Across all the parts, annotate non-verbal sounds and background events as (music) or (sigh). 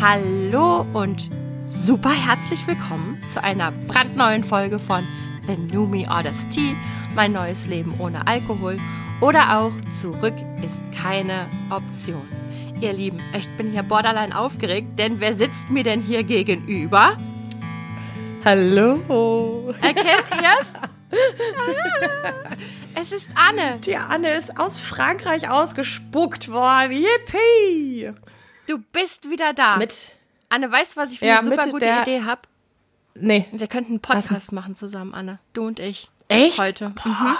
Hallo und super herzlich willkommen zu einer brandneuen Folge von The New Me Orders Tea, mein neues Leben ohne Alkohol oder auch Zurück ist keine Option. Ihr Lieben, ich bin hier borderline aufgeregt, denn wer sitzt mir denn hier gegenüber? Hallo. Erkennt ihr's? (laughs) es ist Anne. Die Anne ist aus Frankreich ausgespuckt worden. Yippie! Du bist wieder da. Mit. Anne, weißt du, was ich für Ja, eine super gute Idee habe? Nee. Wir könnten einen Podcast machen zusammen, Anne. Du und ich. Echt? Heute. Boah. Mhm.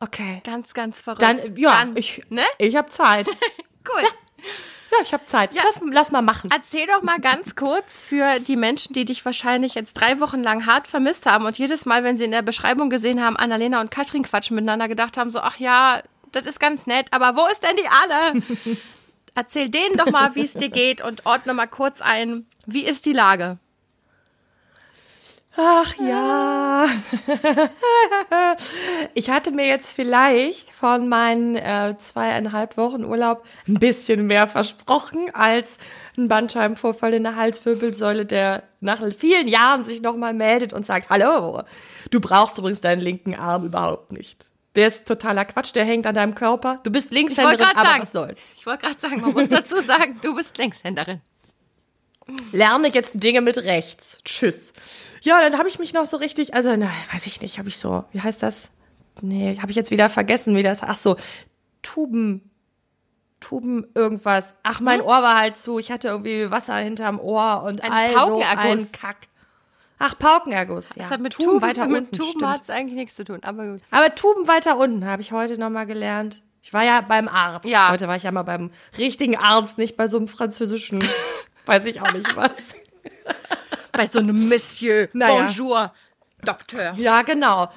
Okay. Ganz, ganz verrückt. Dann, ja, Ganz, ich, ne? ich habe Zeit. (laughs) Cool. Ja, ich habe Zeit. Ja. Lass, lass mal machen. Erzähl doch mal ganz kurz für die Menschen, die dich wahrscheinlich jetzt drei Wochen lang hart vermisst haben und jedes Mal, wenn sie in der Beschreibung gesehen haben, Annalena und Katrin quatschen miteinander, gedacht haben, so, ach ja, das ist ganz nett, aber wo ist denn die Anne? (laughs) Erzähl denen doch mal, wie es dir geht und ordne mal kurz ein, wie ist die Lage? Ach ja. (laughs) ich hatte mir jetzt vielleicht von meinen äh, zweieinhalb Wochen Urlaub ein bisschen mehr versprochen als ein Bandscheibenvorfall in der Halswirbelsäule, der nach vielen Jahren sich nochmal meldet und sagt, hallo, du brauchst übrigens deinen linken Arm überhaupt nicht. Der ist totaler Quatsch, der hängt an deinem Körper. Du bist Linkshänderin, aber sagen, was soll's. ich wollte gerade sagen, man muss dazu sagen, du bist Linkshänderin. lerne jetzt Dinge mit rechts. Tschüss. Ja, dann habe ich mich noch so richtig, also, na, weiß ich nicht, habe ich so, wie heißt das? Nee, habe ich jetzt wieder vergessen, wie das, ach so, Tuben, Tuben irgendwas. Ach, mein Ohr war halt zu, ich hatte irgendwie Wasser hinterm Ohr und Ein all so ein Kack. Ach, Paukenerguss, ja. Das hat mit Tuben, Tuben, weiter mit unten, Tuben hat es eigentlich nichts zu tun, aber gut. Aber Tuben weiter unten habe ich heute nochmal gelernt. Ich war ja beim Arzt. Ja. Heute war ich ja mal beim richtigen Arzt, nicht bei so einem französischen, (laughs) weiß ich auch nicht was. (laughs) Bei so einem Monsieur, Naja. Bonjour, Doktor. Ja, genau.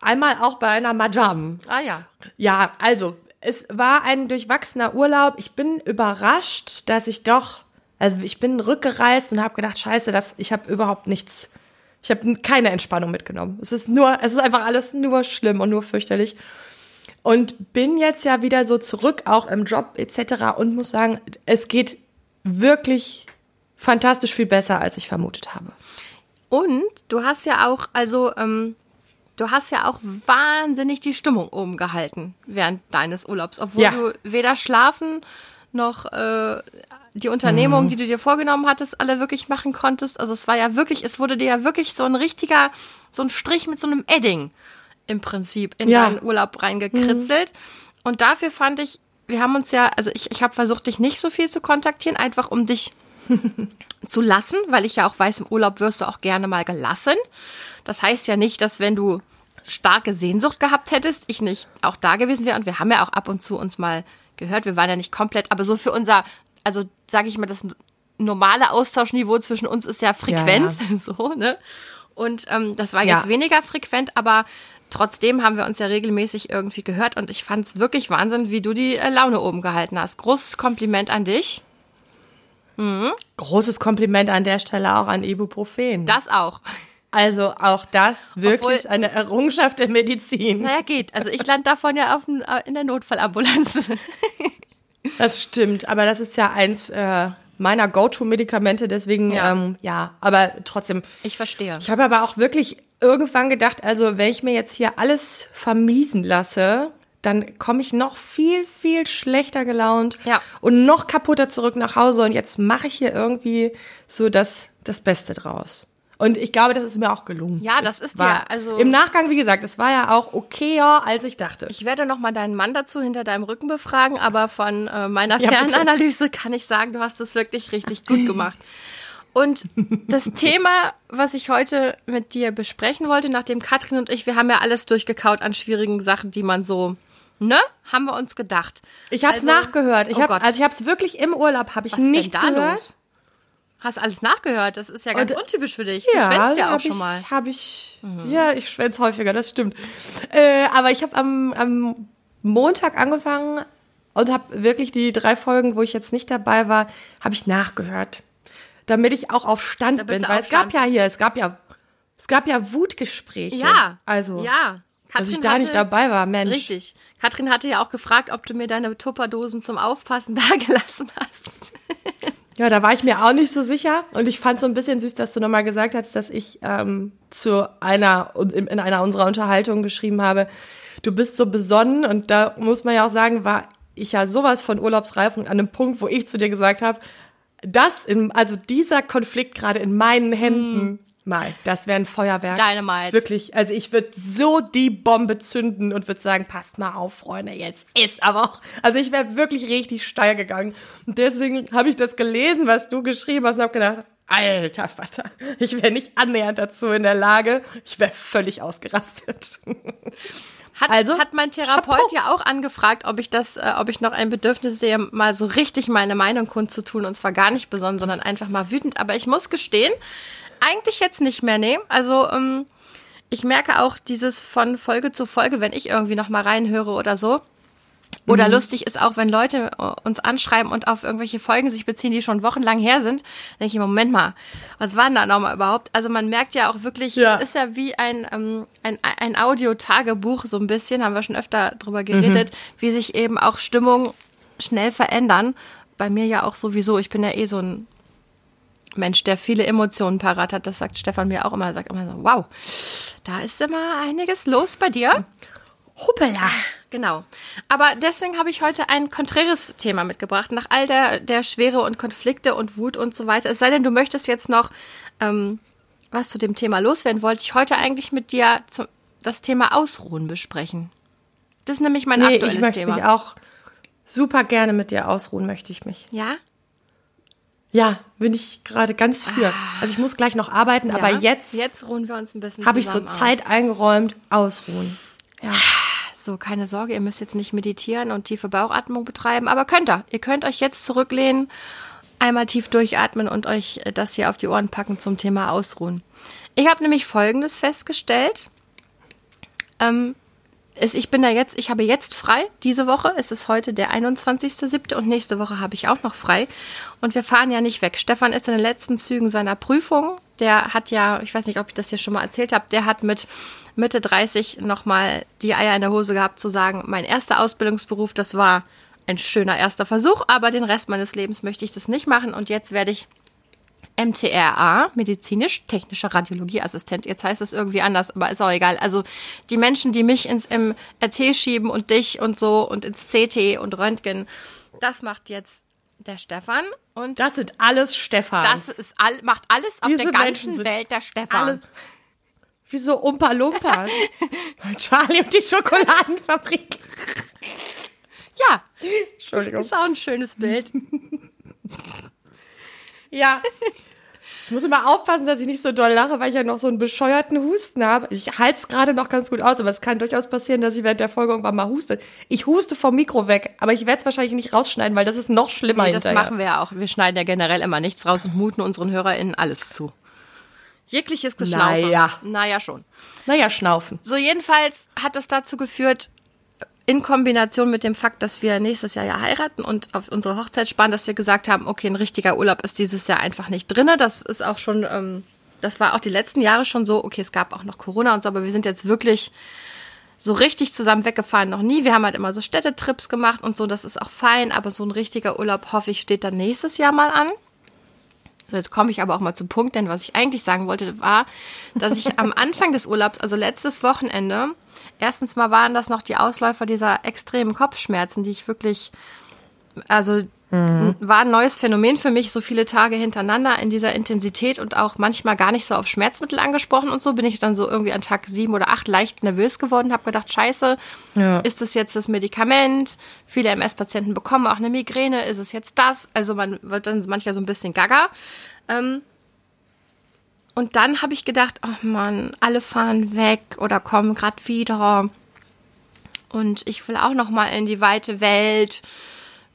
Einmal auch bei einer Madame. Ah ja. Ja, also, es war ein durchwachsener Urlaub. Ich bin überrascht, dass ich doch, also ich bin rückgereist und habe gedacht, scheiße, das, ich habe überhaupt nichts, ich habe keine Entspannung mitgenommen. Es ist nur, es ist einfach alles nur schlimm und nur fürchterlich. Und bin jetzt ja wieder so zurück, auch im Job etc. und muss sagen, es geht wirklich fantastisch viel besser, als ich vermutet habe. Und du hast ja auch, also, ähm, du hast ja auch wahnsinnig die Stimmung oben gehalten während deines Urlaubs, obwohl Ja. du weder schlafen noch äh, die Unternehmungen, Mhm. die du dir vorgenommen hattest, alle wirklich machen konntest. Also es war ja wirklich, es wurde dir ja wirklich so ein richtiger, so ein Strich mit so einem Edding im Prinzip in Ja. deinen Urlaub reingekritzelt. Und dafür fand ich, wir haben uns ja, also ich, ich habe versucht, dich nicht so viel zu kontaktieren, einfach um dich (laughs) zu lassen, weil ich ja auch weiß, im Urlaub wirst du auch gerne mal gelassen. Das heißt ja nicht, dass wenn du starke Sehnsucht gehabt hättest, ich nicht auch da gewesen wäre. Und wir haben ja auch ab und zu uns mal gehört. Wir waren ja nicht komplett, aber so für unser, also sage ich mal, das normale Austauschniveau zwischen uns ist ja frequent, (laughs) so, ne? Und ähm, das war Ja. jetzt weniger frequent, aber trotzdem haben wir uns ja regelmäßig irgendwie gehört und ich fand es wirklich Wahnsinn, wie du die äh, Laune oben gehalten hast. Großes Kompliment an dich. Großes Kompliment an der Stelle auch an Ibuprofen. Das auch. Also auch das wirklich Obwohl- eine Errungenschaft der Medizin. Naja, geht. Also ich lande davon ja auf, dem- äh, in der Notfallambulanz. (laughs) Das stimmt, aber das ist ja eins äh, meiner Go-To-Medikamente, deswegen Ja. ja. Ähm, ja, aber trotzdem. Ich verstehe. Ich habe aber auch wirklich irgendwann gedacht, also wenn ich mir jetzt hier alles vermiesen lasse, dann komme ich noch viel, viel schlechter gelaunt Ja. und noch kaputter zurück nach Hause und jetzt mache ich hier irgendwie so das, das Beste draus. Und ich glaube, das ist mir auch gelungen. Ja, das Es ist ja, also- Im Nachgang, wie gesagt, es war ja auch okayer, als ich dachte. Ich werde noch mal deinen Mann dazu hinter deinem Rücken befragen, aber von äh, meiner Ja, bitte. Fernanalyse kann ich sagen, du hast es wirklich richtig gut gemacht. Und das (laughs) Thema, was ich heute mit dir besprechen wollte, nachdem Katrin und ich, wir haben ja alles durchgekaut an schwierigen Sachen, die man so, ne, haben wir uns gedacht. Ich habe es Also- nachgehört. Ich Oh hab's, Gott. also ich habe es wirklich im Urlaub, habe ich Was nichts da gehört. los? Hast alles nachgehört? Das ist ja ganz Und- untypisch für dich. Du schwänzt ja auch schon ich, mal. Habe ich, ja, ich schwänze häufiger, das stimmt. Äh, aber ich habe am, am Montag angefangen und habe wirklich die drei Folgen, wo ich jetzt nicht dabei war, habe ich nachgehört, damit ich auch auf Stand bin, weil es gab Stand. ja hier, es gab ja, es gab ja Wutgespräche. Ja. also ja. dass ich Katrin da nicht hatte- dabei war, Mensch. Richtig. Katrin hatte ja auch gefragt, ob du mir deine Tupperdosen zum Aufpassen (laughs) dagelassen hast. Ja, da war ich mir auch nicht so sicher. Und ich fand so ein bisschen süß, dass du nochmal gesagt hast, dass ich ähm, zu einer, in einer unserer Unterhaltungen geschrieben habe, du bist so besonnen. Und da muss man ja auch sagen, war ich ja sowas von urlaubsreif und an einem Punkt, wo ich zu dir gesagt habe, das in, also dieser Konflikt gerade in meinen Händen, mm. Mal, das wäre ein Feuerwerk. Dynamite. Wirklich. Also ich würde so die Bombe zünden und würde sagen, passt mal auf, Freunde, jetzt ist aber auch. Also ich wäre wirklich richtig steil gegangen. Und deswegen habe ich das gelesen, was du geschrieben hast und habe gedacht, alter Vater, ich wäre nicht annähernd dazu in der Lage. Ich wäre völlig ausgerastet. Hat, also, hat mein Therapeut Chapeau. ja auch angefragt, ob ich das, äh, ob ich noch ein Bedürfnis sehe, mal so richtig meine Meinung kundzutun und zwar gar nicht besonnen, sondern einfach mal wütend. Aber ich muss gestehen, eigentlich jetzt nicht mehr, nee. Also, ähm, ich merke auch dieses von Folge zu Folge, wenn ich irgendwie noch mal reinhöre oder so, oder mhm. lustig ist auch, wenn Leute äh, uns anschreiben und auf irgendwelche Folgen sich beziehen, die schon wochenlang her sind, denke ich, Moment mal, was war denn da nochmal überhaupt? Also man merkt ja auch wirklich, ja. es ist ja wie ein, ähm, ein, ein Audio-Tagebuch so ein bisschen, haben wir schon öfter drüber geredet, mhm. wie sich eben auch Stimmung schnell verändern. Bei mir ja auch sowieso, ich bin ja eh so ein Mensch, der viele Emotionen parat hat. Das sagt Stefan mir auch immer, sagt immer so, wow, da ist immer einiges los bei dir. Hoppala. Genau. Aber deswegen habe ich heute ein konträres Thema mitgebracht, nach all der, der Schwere und Konflikte und Wut und so weiter. Es sei denn, du möchtest jetzt noch ähm, was zu dem Thema loswerden, wollte ich heute eigentlich mit dir zum, das Thema Ausruhen besprechen. Das ist nämlich mein nee, aktuelles ich möchte Thema. Mich auch super gerne mit dir ausruhen, möchte ich mich. Ja? Ja, bin ich gerade ganz für. Ah. Also ich muss gleich noch arbeiten, ja, aber jetzt. Jetzt ruhen wir uns ein bisschen. Habe ich so Zeit eingeräumt, ausruhen. Ja. So, keine Sorge, ihr müsst jetzt nicht meditieren und tiefe Bauchatmung betreiben, aber könnt ihr. Ihr könnt euch jetzt zurücklehnen, einmal tief durchatmen und euch äh, das hier auf die Ohren packen zum Thema Ausruhen. Ich habe nämlich Folgendes festgestellt. Ähm, ich bin da jetzt, ich habe jetzt frei diese Woche. Es ist heute der 21.07. und nächste Woche habe ich auch noch frei. Und wir fahren ja nicht weg. Stefan ist in den letzten Zügen seiner Prüfung. Der hat ja, ich weiß nicht, ob ich das hier schon mal erzählt habe, der hat mit Mitte 30 nochmal die Eier in der Hose gehabt zu sagen, mein erster Ausbildungsberuf, das war ein schöner erster Versuch, aber den Rest meines Lebens möchte ich das nicht machen und jetzt werde ich MTRA, medizinisch-technischer Radiologieassistent. Jetzt heißt es irgendwie anders, aber ist auch egal. Also die Menschen, die mich ins MRT schieben und dich und so und ins CT und Röntgen, das macht jetzt der Stefan. Und das sind alles Stefans. Das ist all, macht alles Diese auf der ganzen Welt der Stefan. Alle, wie so Umpa Lumpa. (laughs) Charlie und die Schokoladenfabrik. Ja. Entschuldigung. Ist auch ein schönes Bild. ja. Ich muss immer aufpassen, dass ich nicht so doll lache, weil ich ja noch so einen bescheuerten Husten habe. Ich halte es gerade noch ganz gut aus, aber es kann durchaus passieren, dass ich während der Folge irgendwann mal huste. Ich huste vom Mikro weg, aber ich werde es wahrscheinlich nicht rausschneiden, weil das ist noch schlimmer nee, das machen wir ja auch. Wir schneiden ja generell immer nichts raus und muten unseren HörerInnen alles zu. Jegliches Geschnaufen. Naja. Naja, schon. Naja, schnaufen. So, jedenfalls hat das dazu geführt, in Kombination mit dem Fakt, dass wir nächstes Jahr ja heiraten und auf unsere Hochzeit sparen, dass wir gesagt haben, okay, ein richtiger Urlaub ist dieses Jahr einfach nicht drinne. Das ist auch schon, ähm, das war auch die letzten Jahre schon so. Okay, es gab auch noch Corona und so, aber wir sind jetzt wirklich so richtig zusammen weggefahren noch nie. Wir haben halt immer so Städtetrips gemacht und so, das ist auch fein, aber so ein richtiger Urlaub, hoffe ich, steht dann nächstes Jahr mal an. So, jetzt komme ich aber auch mal zum Punkt, denn was ich eigentlich sagen wollte, war, dass ich am Anfang des Urlaubs, also letztes Wochenende, erstens mal waren das noch die Ausläufer dieser extremen Kopfschmerzen, die ich wirklich, also Mhm. War ein neues Phänomen für mich, so viele Tage hintereinander in dieser Intensität und auch manchmal gar nicht so auf Schmerzmittel angesprochen und so. Bin ich dann so irgendwie an Tag sieben oder acht leicht nervös geworden, habe gedacht, scheiße, ja. ist das jetzt das Medikament? Viele MS-Patienten bekommen auch eine Migräne, ist es jetzt das? Also man wird dann manchmal so ein bisschen gaga. Ähm, und dann habe ich gedacht, oh Mann, alle fahren weg oder kommen gerade wieder. Und ich will auch noch mal in die weite Welt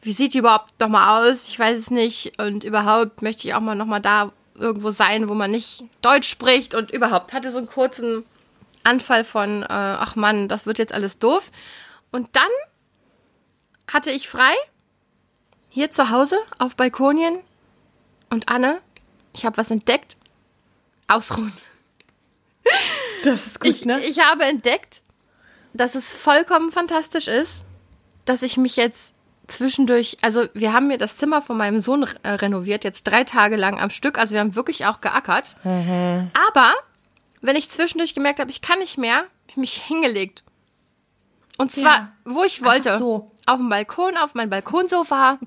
wie sieht die überhaupt nochmal aus? Ich weiß es nicht. Und überhaupt möchte ich auch mal nochmal da irgendwo sein, wo man nicht Deutsch spricht und überhaupt hatte so einen kurzen Anfall von, äh, ach Mann, das wird jetzt alles doof. Und dann hatte ich frei, hier zu Hause auf Balkonien. Und Anne, ich habe was entdeckt. Ausruhen. Das ist gut, ich, ne? Ich habe entdeckt, dass es vollkommen fantastisch ist, dass ich mich jetzt zwischendurch, also wir haben mir das Zimmer von meinem Sohn äh, renoviert, jetzt drei Tage lang am Stück. Also wir haben wirklich auch geackert. Mhm. Aber wenn ich zwischendurch gemerkt habe, ich kann nicht mehr, habe ich mich hingelegt. Und zwar, Ja, wo ich wollte. so. Auf dem Balkon, auf mein Balkonsofa,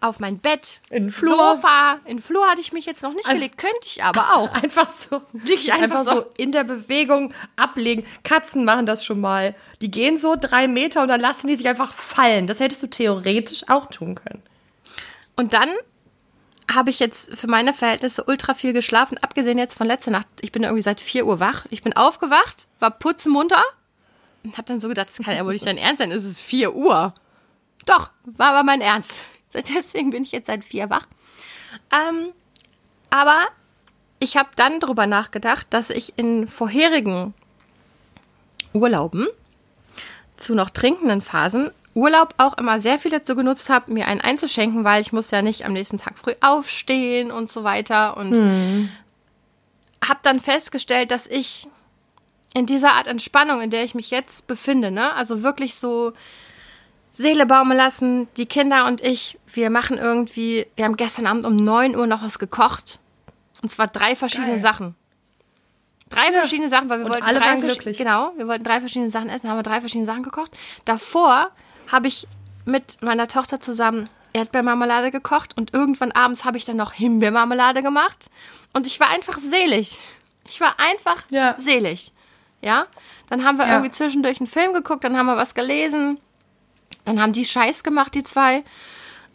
auf mein Bett, In den Flur. Sofa. In den Flur hatte ich mich jetzt noch nicht gelegt, könnte ich aber auch. (laughs) Einfach so. Einfach einfach so. so in der Bewegung ablegen. Katzen machen das schon mal. Die gehen so drei Meter und dann lassen die sich einfach fallen. Das hättest du theoretisch auch tun können. Und dann habe ich jetzt für meine Verhältnisse ultra viel geschlafen, abgesehen jetzt von letzter Nacht. Ich bin irgendwie seit 4 Uhr wach. Ich bin aufgewacht, war putzenmunter und habe dann so gedacht, das kann ja wohl nicht dein Ernst sein, es ist 4 Uhr. Doch, war aber mein Ernst. (laughs) Deswegen bin ich jetzt seit 4 wach. Ähm, aber ich habe dann darüber nachgedacht, dass ich in vorherigen Urlauben zu noch trinkenden Phasen Urlaub auch immer sehr viel dazu genutzt habe, mir einen einzuschenken, weil ich muss ja nicht am nächsten Tag früh aufstehen und so weiter. Und habe dann festgestellt, dass ich in dieser Art Entspannung, in der ich mich jetzt befinde, ne, also wirklich so Seele baumeln lassen, die Kinder und ich, wir machen irgendwie, wir haben gestern Abend um 9 Uhr noch was gekocht. Und zwar drei verschiedene Geil. Sachen. Drei verschiedene Sachen, weil wir Und wollten alle drei waren glücklich. Genau, wir wollten drei verschiedene Sachen essen, haben wir drei verschiedene Sachen gekocht. Davor habe ich mit meiner Tochter zusammen Erdbeermarmelade gekocht und irgendwann abends habe ich dann noch Himbeermarmelade gemacht und ich war einfach selig. Ich war einfach Ja. selig. Ja? Dann haben wir Ja. irgendwie zwischendurch einen Film geguckt, dann haben wir was gelesen. Dann haben die Scheiß gemacht, die zwei.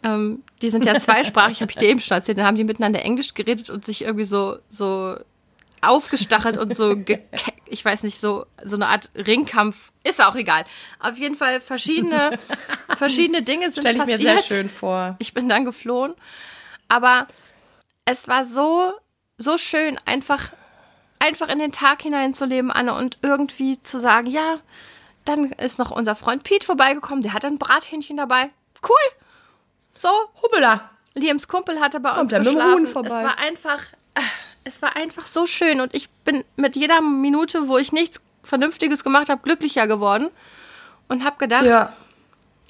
Ähm, die sind ja zweisprachig, habe ich dir (laughs) eben schon erzählt. Dann haben die miteinander Englisch geredet und sich irgendwie so, so aufgestachelt und so, (laughs) ich weiß nicht, so, so eine Art Ringkampf. Ist auch egal. Auf jeden Fall verschiedene, (laughs) verschiedene Dinge sind Stelle ich mir passiert. sehr schön vor. Ich bin dann geflohen. Aber es war so, so schön, einfach, einfach in den Tag hineinzuleben, Anne, und irgendwie zu sagen, ja, dann ist noch unser Freund Pete vorbeigekommen, der hat ein Brathähnchen dabei. Cool. So, Hubbela. Liams Kumpel hatte bei Kommt uns geschlafen. Es war einfach, äh, es war einfach so schön und ich bin mit jeder Minute, wo ich nichts Vernünftiges gemacht habe, glücklicher geworden und habe gedacht, Ja.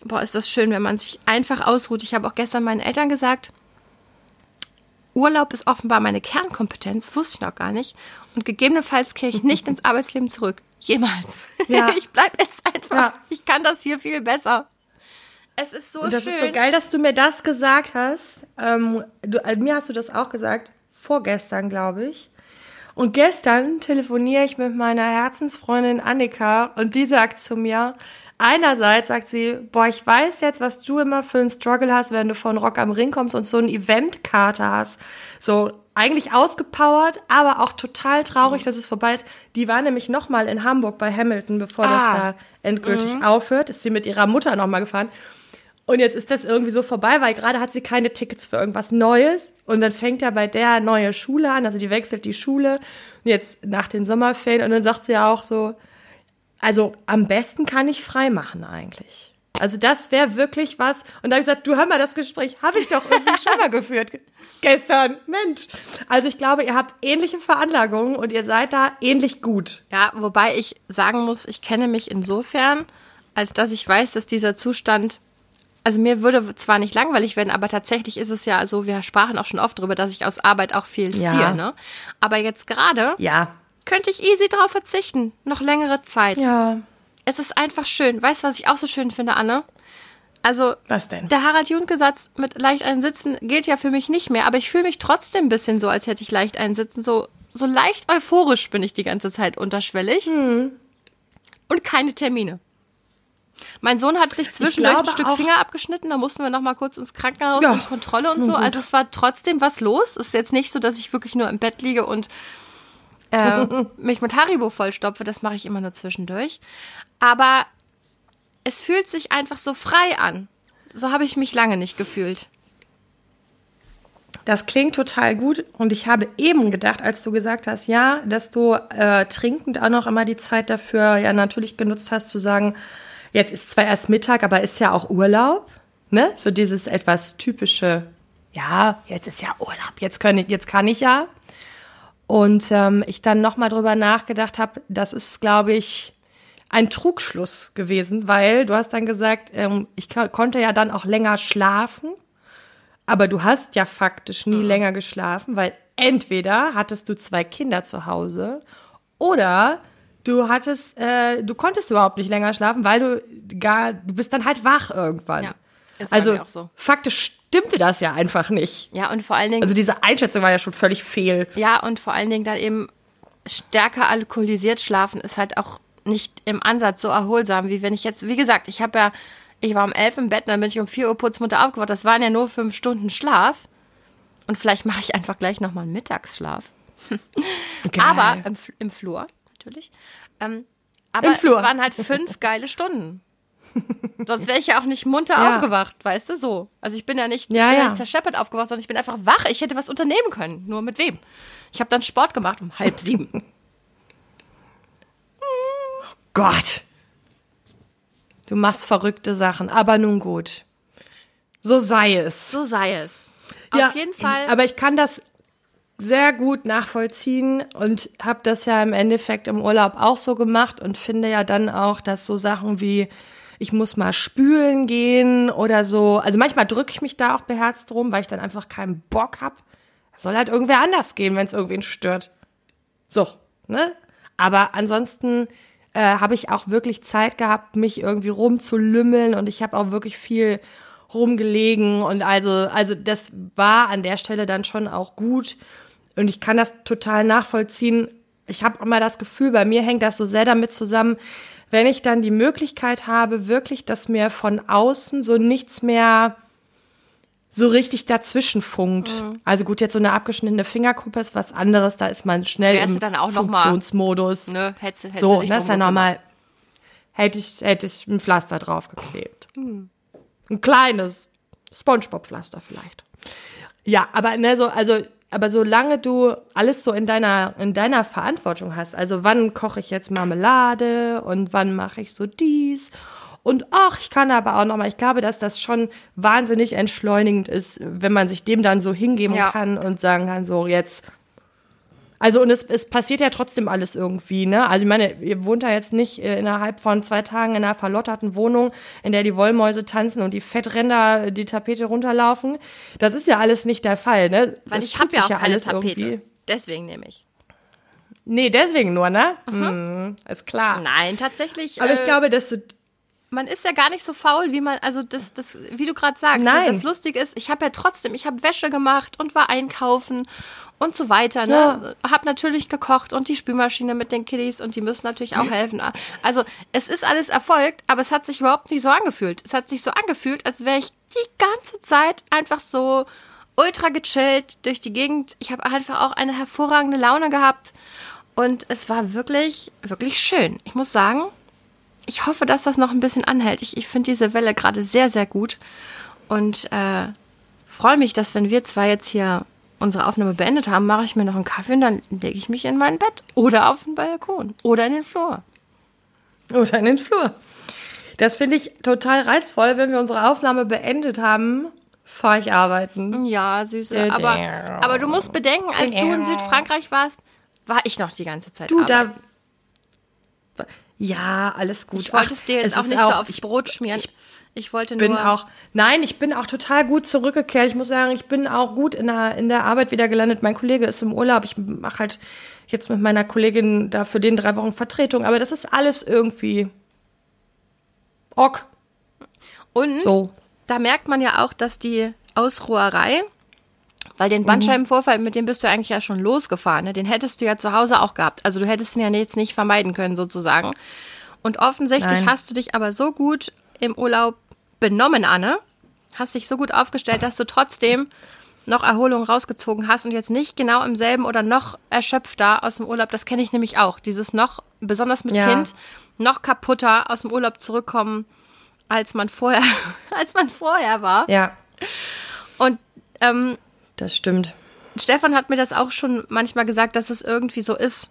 boah, ist das schön, wenn man sich einfach ausruht. Ich habe auch gestern meinen Eltern gesagt, Urlaub ist offenbar meine Kernkompetenz, wusste ich noch gar nicht. Und gegebenenfalls kehre ich nicht (laughs) ins Arbeitsleben zurück. Jemals. Ja. (laughs) Ich bleib jetzt einfach. Ja. Ich kann das hier viel besser. Es ist so Und das schön. ist so geil, dass du mir das gesagt hast. Ähm, du, äh, mir hast du das auch gesagt. Vorgestern, glaube ich. Und gestern telefoniere ich mit meiner Herzensfreundin Annika und die sagt zu mir, einerseits sagt sie, boah, ich weiß jetzt, was du immer für einen Struggle hast, wenn du von Rock am Ring kommst und so eine Eventkarte hast. So eigentlich ausgepowert, aber auch total traurig, dass es vorbei ist. Die war nämlich nochmal in Hamburg bei Hamilton, bevor das Ah. da endgültig aufhört. Ist sie mit ihrer Mutter nochmal gefahren. Und jetzt ist das irgendwie so vorbei, weil gerade hat sie keine Tickets für irgendwas Neues. Und dann fängt ja bei der neue Schule an, also die wechselt die Schule jetzt nach den Sommerferien. Und dann sagt sie ja auch so, also am besten kann ich frei machen eigentlich. Also das wäre wirklich was. Und da habe ich gesagt, du hör mal, das Gespräch habe ich doch irgendwie schon mal geführt (laughs) gestern. Mensch. Also ich glaube, ihr habt ähnliche Veranlagungen und ihr seid da ähnlich gut. Ja, wobei ich sagen muss, ich kenne mich insofern, als dass ich weiß, dass dieser Zustand, also mir würde zwar nicht langweilig werden, aber tatsächlich ist es ja so, wir sprachen auch schon oft darüber, dass ich aus Arbeit auch viel Ja. ziehe, ne? Aber jetzt gerade Ja. könnte ich easy drauf verzichten, noch längere Zeit. Ja. Es ist einfach schön. Weißt du, was ich auch so schön finde, Anne? Also, Was denn? der Harald Junke-Satz mit leicht einsitzen gilt ja für mich nicht mehr, aber ich fühle mich trotzdem ein bisschen so, als hätte ich leicht einsitzen. So, so leicht euphorisch bin ich die ganze Zeit unterschwellig. Hm. Und keine Termine. Mein Sohn hat sich zwischendurch ein Stück Finger abgeschnitten, da mussten wir noch mal kurz ins Krankenhaus Ja, und Kontrolle und so. Also es war trotzdem was los. Es ist jetzt nicht so, dass ich wirklich nur im Bett liege und äh, (laughs) mich mit Haribo vollstopfe. Das mache ich immer nur zwischendurch. Aber es fühlt sich einfach so frei an. So habe ich mich lange nicht gefühlt. Das klingt total gut und ich habe eben gedacht, als du gesagt hast, ja, dass du äh, trinkend auch noch immer die Zeit dafür ja natürlich genutzt hast zu sagen, jetzt ist zwar erst Mittag, aber ist ja auch Urlaub, ne? So dieses etwas typische, ja, jetzt ist ja Urlaub, jetzt kann ich, jetzt kann ich ja. Und ähm, ich dann noch mal drüber nachgedacht habe, das ist, glaube ich, ein Trugschluss gewesen, weil du hast dann gesagt, ähm, ich konnte ja dann auch länger schlafen, aber du hast ja faktisch nie mhm. länger geschlafen, weil entweder hattest du zwei Kinder zu Hause oder du hattest, äh, du konntest überhaupt nicht länger schlafen, weil du gar, du bist dann halt wach irgendwann. Ja, ist also so. faktisch stimmte das ja einfach nicht. Ja, und vor allen Dingen. Also diese Einschätzung war ja schon völlig fehl. Ja, und vor allen Dingen dann eben stärker alkoholisiert schlafen ist halt auch nicht im Ansatz so erholsam, wie wenn ich jetzt, wie gesagt, ich habe ja, ich war um elf im Bett, dann bin ich um vier Uhr Putzmutter aufgewacht. Das waren ja nur fünf Stunden Schlaf. Und vielleicht mache ich einfach gleich nochmal einen Mittagsschlaf. (laughs) aber im, im Flur, natürlich. Ähm, aber Im Flur. es waren halt fünf geile Stunden. Sonst wäre ich ja auch nicht munter ja. aufgewacht, weißt du, so. Also ich bin ja nicht, ja, ich bin ja. nicht zerscheppert aufgewacht, sondern ich bin einfach wach. Ich hätte was unternehmen können. Nur mit wem? Ich habe dann Sport gemacht um halb sieben. (laughs) Gott. Du machst verrückte Sachen, aber nun gut. So sei es. So sei es. Ja, Auf jeden Fall. Aber ich kann das sehr gut nachvollziehen und habe das ja im Endeffekt im Urlaub auch so gemacht und finde ja dann auch, dass so Sachen wie ich muss mal spülen gehen oder so, also manchmal drücke ich mich da auch beherzt drum, weil ich dann einfach keinen Bock hab. Soll halt irgendwer anders gehen, wenn es irgendwen stört. So, ne? Aber ansonsten äh, habe ich auch wirklich Zeit gehabt, mich irgendwie rumzulümmeln und ich habe auch wirklich viel rumgelegen und also, also das war an der Stelle dann schon auch gut und ich kann das total nachvollziehen. Ich habe immer das Gefühl, bei mir hängt das so sehr damit zusammen, wenn ich dann die Möglichkeit habe, wirklich, dass mir von außen so nichts mehr so richtig dazwischen funkt. Mhm. Also gut, jetzt so eine abgeschnittene Fingerkuppe ist was anderes, da ist man schnell Wärst im dann auch Funktionsmodus. Noch mal, ne, hättest, hättest so, das ist ja nochmal, hätte ich, hätte ich ein Pflaster draufgeklebt. Mhm. Ein kleines Spongebob-Pflaster vielleicht. Ja, aber ne, so, also, aber solange du alles so in deiner, in deiner Verantwortung hast, also wann koche ich jetzt Marmelade und wann mache ich so dies und ach, ich kann aber auch nochmal, ich glaube, dass das schon wahnsinnig entschleunigend ist, wenn man sich dem dann so hingeben ja. kann und sagen kann, so jetzt. Also und es, es passiert ja trotzdem alles irgendwie, ne? Also ich meine, ihr wohnt da jetzt nicht äh, innerhalb von zwei Tagen in einer verlotterten Wohnung, in der die Wollmäuse tanzen und die Fettränder die Tapete runterlaufen. Das ist ja alles nicht der Fall, ne? Weil das ich habe ja auch ja keine Tapete. Irgendwie. Deswegen nehme ich. Nee, deswegen nur, ne? Mhm. Hm, ist klar. Nein, tatsächlich. Aber äh, ich glaube, dass du man ist ja gar nicht so faul, wie man, also das, das, wie du gerade sagst. Ne, Nein. Das Lustige ist, ich habe ja trotzdem, ich habe Wäsche gemacht und war einkaufen und so weiter. Ne? Ja. Hab natürlich gekocht und die Spülmaschine mit den Kiddies und die müssen natürlich auch helfen. Also es ist alles erfolgt, aber es hat sich überhaupt nicht so angefühlt. Es hat sich so angefühlt, als wäre ich die ganze Zeit einfach so ultra gechillt durch die Gegend. Ich habe einfach auch eine hervorragende Laune gehabt und es war wirklich, wirklich schön. Ich muss sagen, ich hoffe, dass das noch ein bisschen anhält. Ich, ich finde diese Welle gerade sehr, sehr gut und äh, freue mich, dass wenn wir zwei jetzt hier unsere Aufnahme beendet haben, mache ich mir noch einen Kaffee und dann lege ich mich in mein Bett oder auf den Balkon oder in den Flur. Oder in den Flur. Das finde ich total reizvoll, wenn wir unsere Aufnahme beendet haben, fahre ich arbeiten. Ja, süße. Aber, aber du musst bedenken, als du in Südfrankreich warst, war ich noch die ganze Zeit Du, arbeiten. da ja, alles gut. Ich wollte es dir jetzt Ach, auch nicht auch, so aufs Brot schmieren. Ich, ich wollte bin nur auch, nein, ich bin auch total gut zurückgekehrt. Ich muss sagen, ich bin auch gut in der, in der Arbeit wieder gelandet. Mein Kollege ist im Urlaub. Ich mache halt jetzt mit meiner Kollegin da für den drei Wochen Vertretung. Aber das ist alles irgendwie ok. Und so. da merkt man ja auch, dass die Ausruherei weil den Bandscheibenvorfall, mit dem bist du eigentlich ja schon losgefahren. Ne? Den hättest du ja zu Hause auch gehabt. Also du hättest ihn ja jetzt nicht vermeiden können, sozusagen. Und offensichtlich Nein. hast du dich aber so gut im Urlaub benommen, Anne. Hast dich so gut aufgestellt, dass du trotzdem noch Erholung rausgezogen hast und jetzt nicht genau im selben oder noch erschöpfter aus dem Urlaub. Das kenne ich nämlich auch. Dieses noch, besonders mit ja. Kind, noch kaputter aus dem Urlaub zurückkommen, als man vorher, (laughs) als man vorher war. Ja. Und ähm, das stimmt. Stefan hat mir das auch schon manchmal gesagt, dass es irgendwie so ist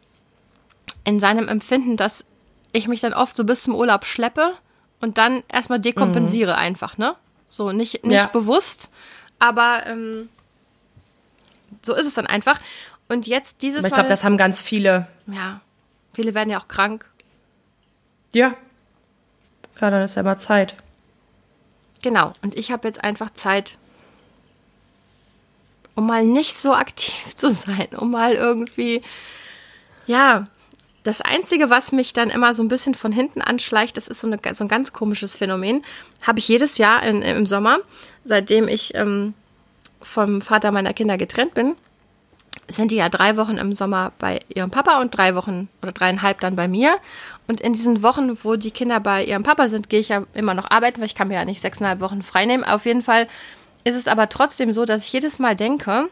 in seinem Empfinden, dass ich mich dann oft so bis zum Urlaub schleppe und dann erstmal dekompensiere mhm. einfach, ne? So nicht, nicht ja. bewusst, aber ähm, so ist es dann einfach. Und jetzt dieses aber ich glaube, das haben ganz viele. Ja, viele werden ja auch krank. Ja. Klar, dann ist ja mal Zeit. Genau. Und ich habe jetzt einfach Zeit, um mal nicht so aktiv (laughs) zu sein, um mal irgendwie, ja, das Einzige, was mich dann immer so ein bisschen von hinten anschleicht, das ist so, eine, so ein ganz komisches Phänomen, habe ich jedes Jahr in, im Sommer, seitdem ich ähm, vom Vater meiner Kinder getrennt bin, sind die ja drei Wochen im Sommer bei ihrem Papa und drei Wochen oder dreieinhalb dann bei mir. Und in diesen Wochen, wo die Kinder bei ihrem Papa sind, gehe ich ja immer noch arbeiten, weil ich kann mir ja nicht sechseinhalb Wochen frei nehmen. Auf jeden Fall ist es aber trotzdem so, dass ich jedes Mal denke,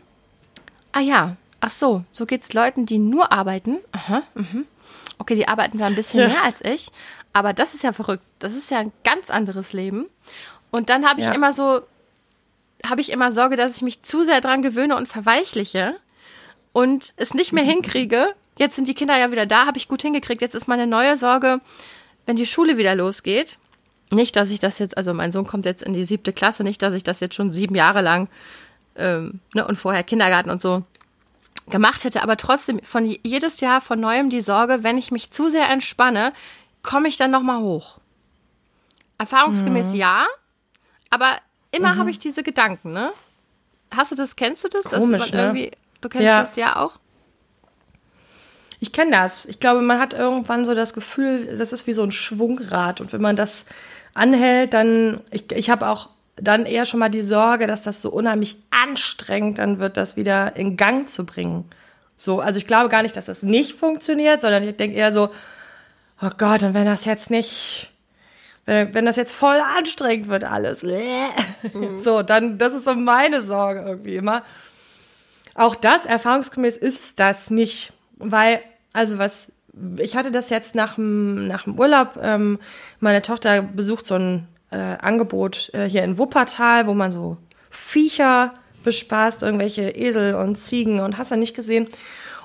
ah ja, ach so, so geht's Leuten, die nur arbeiten. Aha, mhm. Okay, die arbeiten da ein bisschen ja. mehr als ich, aber das ist ja verrückt. Das ist ja ein ganz anderes Leben. Und dann habe ich ja. immer so, habe ich immer Sorge, dass ich mich zu sehr dran gewöhne und verweichliche und es nicht mehr hinkriege. Jetzt sind die Kinder ja wieder da, habe ich gut hingekriegt. Jetzt ist meine neue Sorge, wenn die Schule wieder losgeht. Nicht, dass ich das jetzt, also mein Sohn kommt jetzt in die siebte Klasse, nicht, dass ich das jetzt schon sieben Jahre lang ähm, ne, und vorher Kindergarten und so gemacht hätte, aber trotzdem von jedes Jahr von neuem die Sorge, wenn ich mich zu sehr entspanne, komme ich dann noch mal hoch. Erfahrungsgemäß mhm. ja, aber immer mhm. habe ich diese Gedanken, ne? Hast du das, kennst du das? Komisch, ne? irgendwie, du kennst ja. das ja auch? Ich kenne das. Ich glaube, man hat irgendwann so das Gefühl, das ist wie so ein Schwungrad. Und wenn man das anhält, dann, ich, ich habe auch dann eher schon mal die Sorge, dass das so unheimlich anstrengend dann wird, das wieder in Gang zu bringen. So, also ich glaube gar nicht, dass das nicht funktioniert, sondern ich denke eher so, oh Gott, und wenn das jetzt nicht, wenn, wenn das jetzt voll anstrengend wird alles, mhm. so, dann, das ist so meine Sorge irgendwie immer. Auch das, erfahrungsgemäß ist das nicht, weil, also was, ich hatte das jetzt nach dem, nach dem Urlaub, ähm, meine Tochter besucht so ein äh, Angebot äh, hier in Wuppertal, wo man so Viecher bespaßt, irgendwelche Esel und Ziegen und hast du nicht gesehen.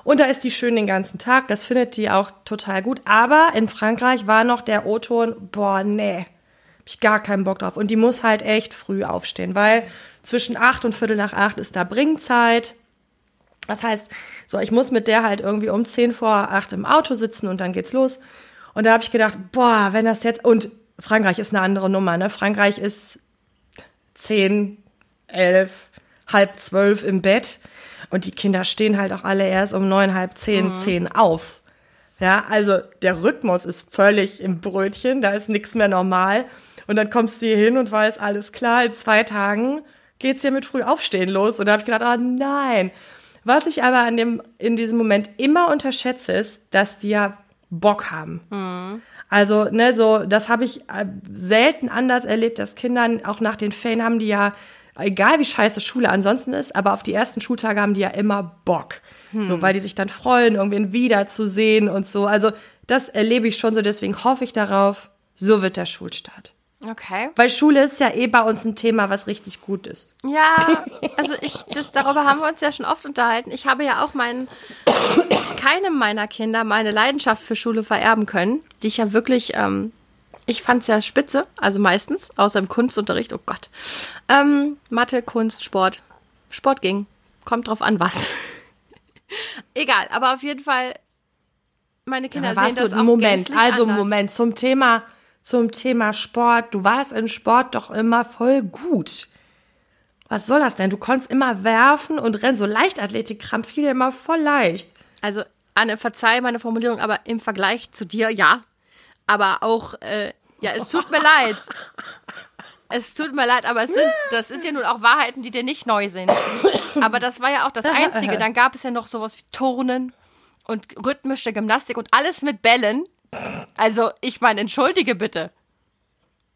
Und da ist die schön den ganzen Tag. Das findet die auch total gut. Aber in Frankreich war noch der O-Ton, boah, nee, hab ich gar keinen Bock drauf. Und die muss halt echt früh aufstehen, weil zwischen acht und Viertel nach acht ist da Bringzeit. Das heißt, so, ich muss mit der halt irgendwie um zehn vor acht im Auto sitzen und dann geht's los. Und da habe ich gedacht, boah, wenn das jetzt, und Frankreich ist eine andere Nummer, ne? Frankreich ist zehn, elf, halb zwölf im Bett und die Kinder stehen halt auch alle erst um neun, halb zehn, mhm. zehn auf. Ja, also der Rhythmus ist völlig im Brötchen, da ist nichts mehr normal. Und dann kommst du hier hin und weißt, alles klar, in zwei Tagen geht's hier mit früh aufstehen los. Und da habe ich gedacht, oh nein. Was ich aber an dem, in diesem Moment immer unterschätze, ist, dass die ja Bock haben. Mhm. Also, ne, so, das habe ich äh, selten anders erlebt, dass Kindern, auch nach den Ferien haben die ja, egal wie scheiße Schule ansonsten ist, aber auf die ersten Schultage haben die ja immer Bock. Hm. So, weil die sich dann freuen, irgendwen wiederzusehen und so. Also, das erlebe ich schon so, deswegen hoffe ich darauf, so wird der Schulstart. Okay. Weil Schule ist ja eh bei uns ein Thema, was richtig gut ist. Ja, also ich, das, darüber haben wir uns ja schon oft unterhalten. Ich habe ja auch meinen, keinem meiner Kinder meine Leidenschaft für Schule vererben können, die ich ja wirklich, ähm, ich fand es ja spitze, also meistens, außer im Kunstunterricht, oh Gott. Ähm, Mathe, Kunst, Sport. Sport ging. Kommt drauf an, was. (laughs) Egal, aber auf jeden Fall, meine Kinder ja, sehen das auch Moment, also anders. Moment, zum Thema zum Thema Sport. Du warst in Sport doch immer voll gut. Was soll das denn? Du konntest immer werfen und rennen. So Leichtathletikkram fiel dir immer voll leicht. Also, Anne, verzeih meine Formulierung, aber im Vergleich zu dir, ja. Aber auch, äh, ja, es tut mir leid. Es tut mir leid, aber es sind, das sind ja nun auch Wahrheiten, die dir nicht neu sind. Aber das war ja auch das Einzige. Dann gab es ja noch sowas wie Turnen und rhythmische Gymnastik und alles mit Bällen. Also, ich meine, entschuldige bitte.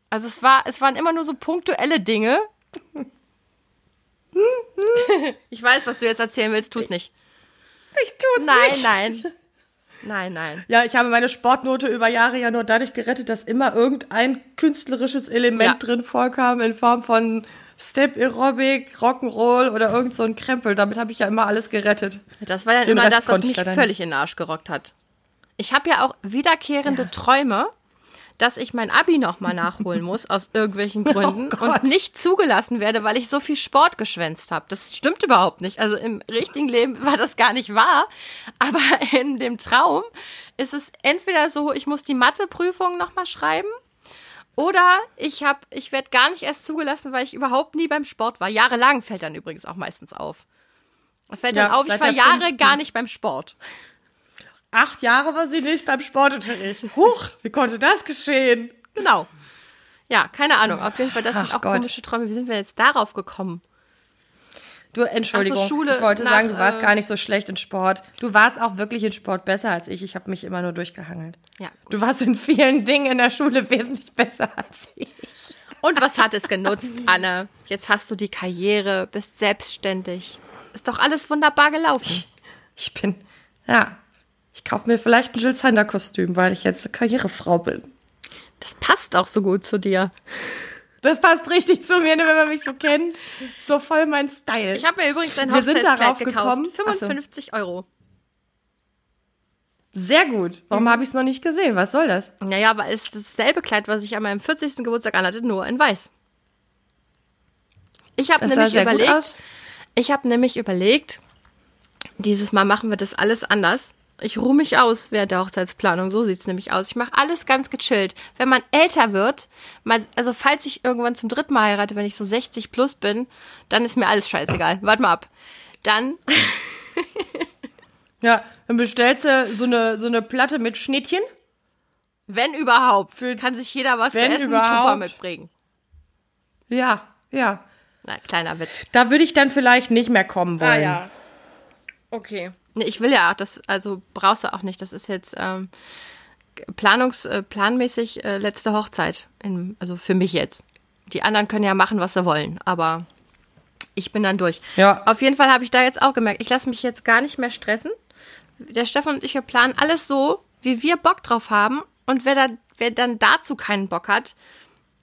Also es war, es waren immer nur so punktuelle Dinge. (laughs) ich weiß, was du jetzt erzählen willst, tu es nicht. Ich tu's nein, nicht. Nein, nein. (laughs) Nein, nein. Ja, ich habe meine Sportnote über Jahre ja nur dadurch gerettet, dass immer irgendein künstlerisches Element ja. drin vorkam in Form von Step Aerobic, Rock'n'Roll oder irgend so ein Krempel. Damit habe ich ja immer alles gerettet. Das war ja immer Rest das, was mich völlig in den Arsch gerockt hat. Ich habe ja auch wiederkehrende ja. Träume, dass ich mein Abi nochmal nachholen muss, aus (laughs) irgendwelchen Gründen, Oh und nicht zugelassen werde, weil ich so viel Sport geschwänzt habe. Das stimmt überhaupt nicht. Also im richtigen Leben war das gar nicht wahr, aber (laughs) in dem Traum ist es entweder so, ich muss die Matheprüfung nochmal schreiben, oder ich habe, ich werde gar nicht erst zugelassen, weil ich überhaupt nie beim Sport war. Jahrelang fällt dann übrigens auch meistens auf. Fällt Ja, dann auf, ich war Jahre fünften. gar nicht beim Sport. Acht Jahre war sie nicht beim Sportunterricht. (laughs) Huch, wie konnte das geschehen? Genau. Ja, keine Ahnung. Auf jeden Fall, das sind Ach auch Gott. komische Träume. Wie sind wir jetzt darauf gekommen? Du, Entschuldigung, so, Schule ich wollte nach, sagen, du warst äh, gar nicht so schlecht in Sport. Du warst auch wirklich in Sport besser als ich. Ich habe mich immer nur durchgehangelt. Ja. Du warst in vielen Dingen in der Schule wesentlich besser als ich. Und was hat es genutzt, (laughs) Anne? Jetzt hast du die Karriere, bist selbstständig. Ist doch alles wunderbar gelaufen. Ich bin, ja, ich kaufe mir vielleicht ein Jill Sander Kostüm, weil ich jetzt eine Karrierefrau bin. Das passt auch so gut zu dir. Das passt richtig zu mir, ne, wenn man mich so kennt. So voll mein Style. Ich habe mir übrigens ein Wir sind Hochzeitskleid darauf gekauft. gekommen. Ach so. 55 Euro. Sehr gut. Warum habe ich es noch nicht gesehen? Was soll das? Naja, weil es dasselbe Kleid, was ich an meinem 40. Geburtstag anhatte, nur in weiß. Ich habe nämlich sehr gut überlegt, aus. ich habe nämlich überlegt, dieses Mal machen wir das alles anders. Ich ruhe mich aus während der Hochzeitsplanung, so sieht's nämlich aus. Ich mache alles ganz gechillt. Wenn man älter wird, also falls ich irgendwann zum dritten Mal heirate, wenn ich so 60 plus bin, dann ist mir alles scheißegal. (laughs) Warte mal ab. Dann (laughs) Ja, dann bestellst du so eine, so eine Platte mit Schnittchen. Wenn überhaupt, kann sich jeder was zu essen überhaupt. Tupper mitbringen. Ja, ja. Na, kleiner Witz. Da würde ich dann vielleicht nicht mehr kommen wollen. Ah, Okay. Nee, ich will ja auch, das, also brauchst du auch nicht. Das ist jetzt ähm, planungs, äh, planmäßig äh, letzte Hochzeit. In, also für mich jetzt. Die anderen können ja machen, was sie wollen, aber ich bin dann durch. Ja. Auf jeden Fall habe ich da jetzt auch gemerkt, ich lasse mich jetzt gar nicht mehr stressen. Der Stefan und ich, wir planen alles so, wie wir Bock drauf haben. Und wer, da, wer dann dazu keinen Bock hat,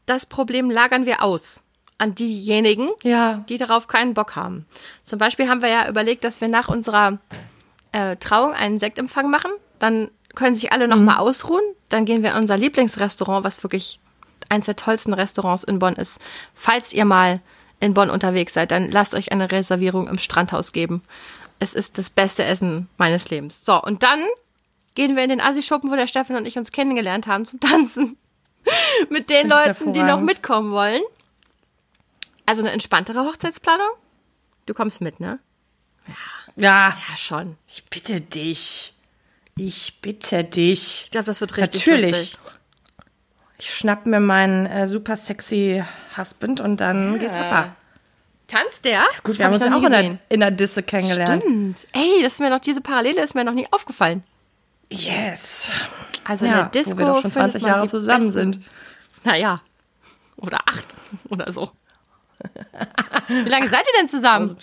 das Problem lagern wir aus an diejenigen, Ja. die darauf keinen Bock haben. Zum Beispiel haben wir ja überlegt, dass wir nach unserer äh, Trauung einen Sektempfang machen. Dann können sich alle nochmal mal ausruhen. Dann gehen wir in unser Lieblingsrestaurant, was wirklich eins der tollsten Restaurants in Bonn ist. Falls ihr mal in Bonn unterwegs seid, dann lasst euch eine Reservierung im Strandhaus geben. Es ist das beste Essen meines Lebens. So, und dann gehen wir in den Assi-Schuppen, wo der Stefan und ich uns kennengelernt haben zum Tanzen. (laughs) Mit den Leuten, die noch mitkommen wollen. Also eine entspanntere Hochzeitsplanung? Du kommst mit, ne? Ja, Ja, schon. ich bitte dich. Ich bitte dich. Ich glaube, das wird richtig Natürlich. lustig. Ich schnapp mir meinen äh, super sexy Husband und dann geht's ab. Tanzt der? Gut, wir haben Hab uns ja auch in der, in der Disse kennengelernt. Stimmt. Ey, das ist mir noch, diese Parallele ist mir noch nie aufgefallen. Yes. Also in Ja, der Disco wo wir doch schon findet 20 man Jahre zusammen besten- sind. Naja. Oder acht. (laughs) Oder so. Wie lange seid ihr denn zusammen?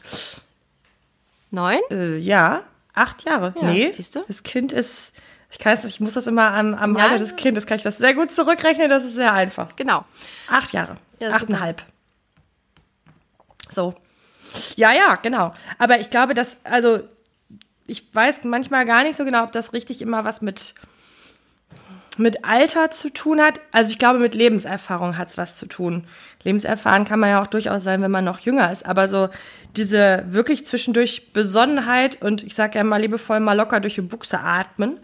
Neun? Äh, ja, acht Jahre. Ja, nee, siehst du? das Kind ist, ich kann es, ich muss das immer am, am Ja. Alter des Kindes, kann ich das sehr gut zurückrechnen, das ist sehr einfach. Genau. Acht Jahre. Ja. Achteinhalb. So. Ja, ja, genau. Aber ich glaube, dass, also, ich weiß manchmal gar nicht so genau, ob das richtig immer was mit, mit Alter zu tun hat. Also ich glaube, mit Lebenserfahrung hat es was zu tun. Lebenserfahren kann man ja auch durchaus sein, wenn man noch jünger ist. Aber so diese wirklich zwischendurch Besonnenheit und ich sage ja mal liebevoll mal locker durch die Buchse atmen.